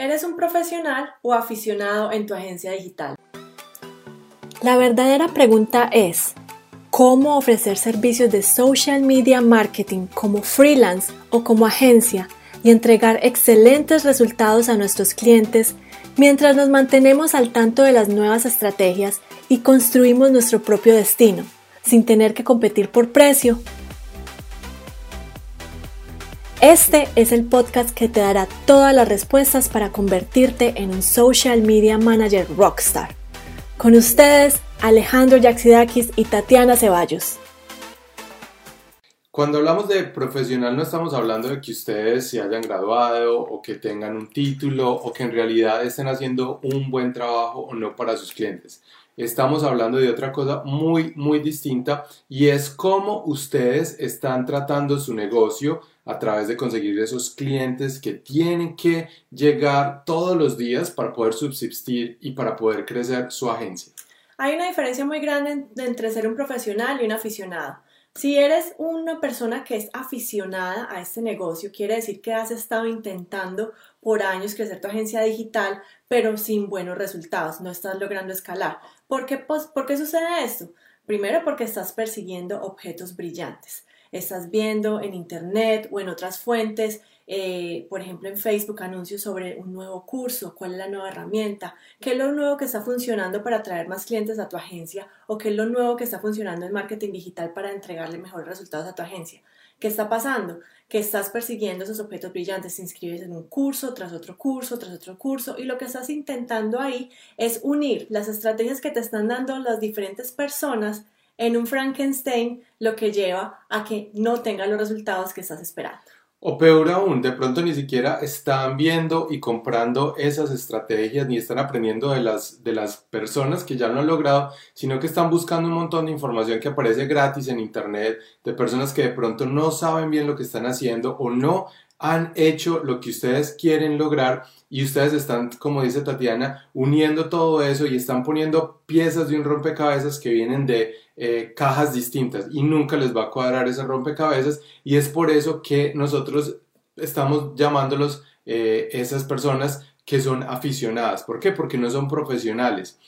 ¿Eres un profesional o aficionado en tu agencia digital? La verdadera pregunta es, ¿cómo ofrecer servicios de social media marketing como freelance o como agencia y entregar excelentes resultados a nuestros clientes mientras nos mantenemos al tanto de las nuevas estrategias y construimos nuestro propio destino, sin tener que competir por precio este es el podcast que te dará todas las respuestas para convertirte en un social media manager rockstar. Con ustedes, Alejandro Yaxidakis y Tatiana Ceballos. Cuando hablamos de profesional no estamos hablando de que ustedes se hayan graduado o que tengan un título o que en realidad estén haciendo un buen trabajo o no para sus clientes. Estamos hablando de otra cosa muy, muy distinta y es cómo ustedes están tratando su negocio a través de conseguir esos clientes que tienen que llegar todos los días para poder subsistir y para poder crecer su agencia. Hay una diferencia muy grande entre ser un profesional y un aficionado. Si eres una persona que es aficionada a este negocio, quiere decir que has estado intentando por años crecer tu agencia digital, pero sin buenos resultados, no estás logrando escalar. ¿Por qué, ¿por qué sucede esto? Primero porque estás persiguiendo objetos brillantes estás viendo en internet o en otras fuentes, eh, por ejemplo en Facebook, anuncios sobre un nuevo curso, cuál es la nueva herramienta, qué es lo nuevo que está funcionando para atraer más clientes a tu agencia o qué es lo nuevo que está funcionando en marketing digital para entregarle mejores resultados a tu agencia. ¿Qué está pasando? Que estás persiguiendo esos objetos brillantes, te inscribes en un curso, tras otro curso, tras otro curso, y lo que estás intentando ahí es unir las estrategias que te están dando las diferentes personas en un Frankenstein, lo que lleva a que no tenga los resultados que estás esperando. O peor aún, de pronto ni siquiera están viendo y comprando esas estrategias ni están aprendiendo de las, de las personas que ya lo han logrado, sino que están buscando un montón de información que aparece gratis en Internet de personas que de pronto no saben bien lo que están haciendo o no han hecho lo que ustedes quieren lograr y ustedes están, como dice Tatiana, uniendo todo eso y están poniendo piezas de un rompecabezas que vienen de eh, cajas distintas y nunca les va a cuadrar ese rompecabezas y es por eso que nosotros estamos llamándolos eh, esas personas que son aficionadas. ¿Por qué? Porque no son profesionales.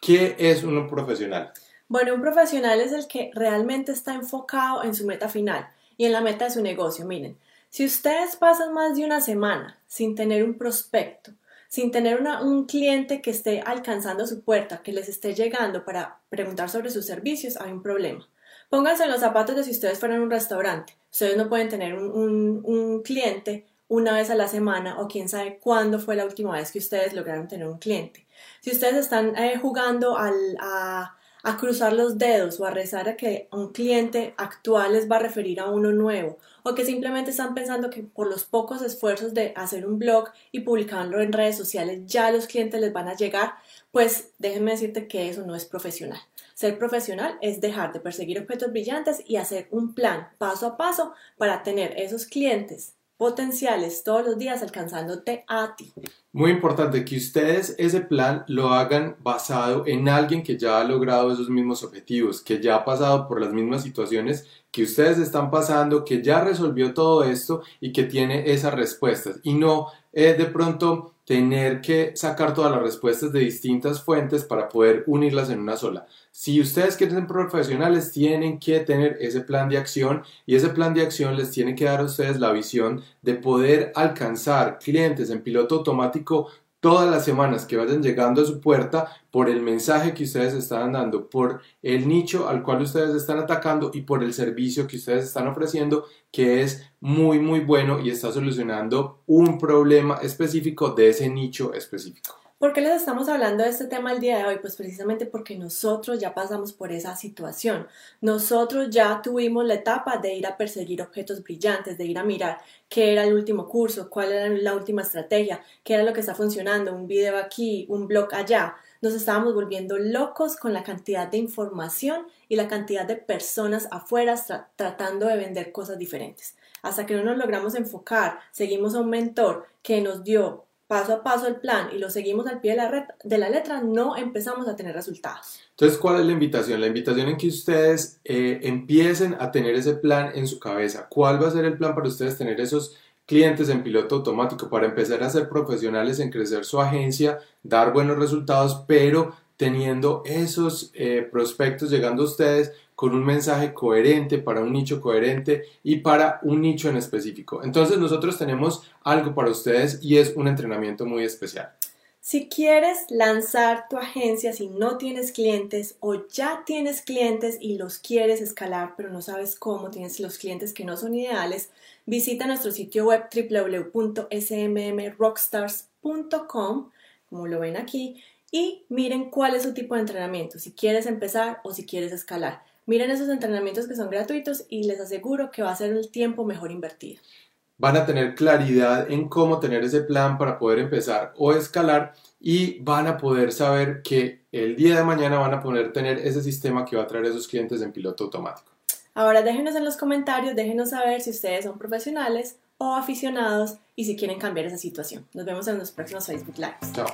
¿Qué es un profesional? Bueno, un profesional es el que realmente está enfocado en su meta final y en la meta de su negocio. Miren, si ustedes pasan más de una semana sin tener un prospecto, sin tener un cliente que esté alcanzando su puerta, que les esté llegando para preguntar sobre sus servicios, hay un problema. Pónganse en los zapatos de si ustedes fueran un restaurante. Ustedes no pueden tener un, cliente una vez a la semana o quién sabe cuándo fue la última vez que ustedes lograron tener un cliente. Si ustedes están eh, jugando al, a a cruzar los dedos o a rezar a que un cliente actual les va a referir a uno nuevo o que simplemente están pensando que por los pocos esfuerzos de hacer un blog y publicarlo en redes sociales ya los clientes les van a llegar, pues déjenme decirte que eso no es profesional. Ser profesional es dejar de perseguir objetos brillantes y hacer un plan paso a paso para tener esos clientes potenciales todos los días alcanzándote a ti. Muy importante que ustedes ese plan lo hagan basado en alguien que ya ha logrado esos mismos objetivos, que ya ha pasado por las mismas situaciones que ustedes están pasando, que ya resolvió todo esto y que tiene esas respuestas y no eh, de pronto tener que sacar todas las respuestas de distintas fuentes para poder unirlas en una sola. Si ustedes quieren ser profesionales, tienen que tener ese plan de acción y ese plan de acción les tiene que dar a ustedes la visión de poder alcanzar clientes en piloto automático todas las semanas que vayan llegando a su puerta por el mensaje que ustedes están dando, por el nicho al cual ustedes están atacando y por el servicio que ustedes están ofreciendo, que es muy, muy bueno y está solucionando un problema específico de ese nicho específico. ¿Por qué les estamos hablando de este tema el día de hoy? Pues precisamente porque nosotros ya pasamos por esa situación. Nosotros ya tuvimos la etapa de ir a perseguir objetos brillantes, de ir a mirar qué era el último curso, cuál era la última estrategia, qué era lo que está funcionando, un video aquí, un blog allá. Nos estábamos volviendo locos con la cantidad de información y la cantidad de personas afuera tratando de vender cosas diferentes. Hasta que no nos logramos enfocar, seguimos a un mentor que nos dio paso a paso el plan y lo seguimos al pie de la, de la letra, no empezamos a tener resultados. Entonces, ¿cuál es la invitación? La invitación en que ustedes eh, empiecen a tener ese plan en su cabeza. ¿Cuál va a ser el plan para ustedes tener esos clientes en piloto automático, para empezar a ser profesionales en crecer su agencia, dar buenos resultados, pero teniendo esos eh, prospectos llegando a ustedes con un mensaje coherente para un nicho coherente y para un nicho en específico. Entonces nosotros tenemos algo para ustedes y es un entrenamiento muy especial. Si quieres lanzar tu agencia si no tienes clientes o ya tienes clientes y los quieres escalar pero no sabes cómo, tienes los clientes que no son ideales, visita nuestro sitio web www.smmrockstars.com, como lo ven aquí, y miren cuál es su tipo de entrenamiento, si quieres empezar o si quieres escalar. Miren esos entrenamientos que son gratuitos y les aseguro que va a ser el tiempo mejor invertido. Van a tener claridad en cómo tener ese plan para poder empezar o escalar y van a poder saber que el día de mañana van a poder tener ese sistema que va a traer a esos clientes en piloto automático. Ahora déjenos en los comentarios, déjenos saber si ustedes son profesionales o aficionados y si quieren cambiar esa situación. Nos vemos en los próximos Facebook Lives. Chao.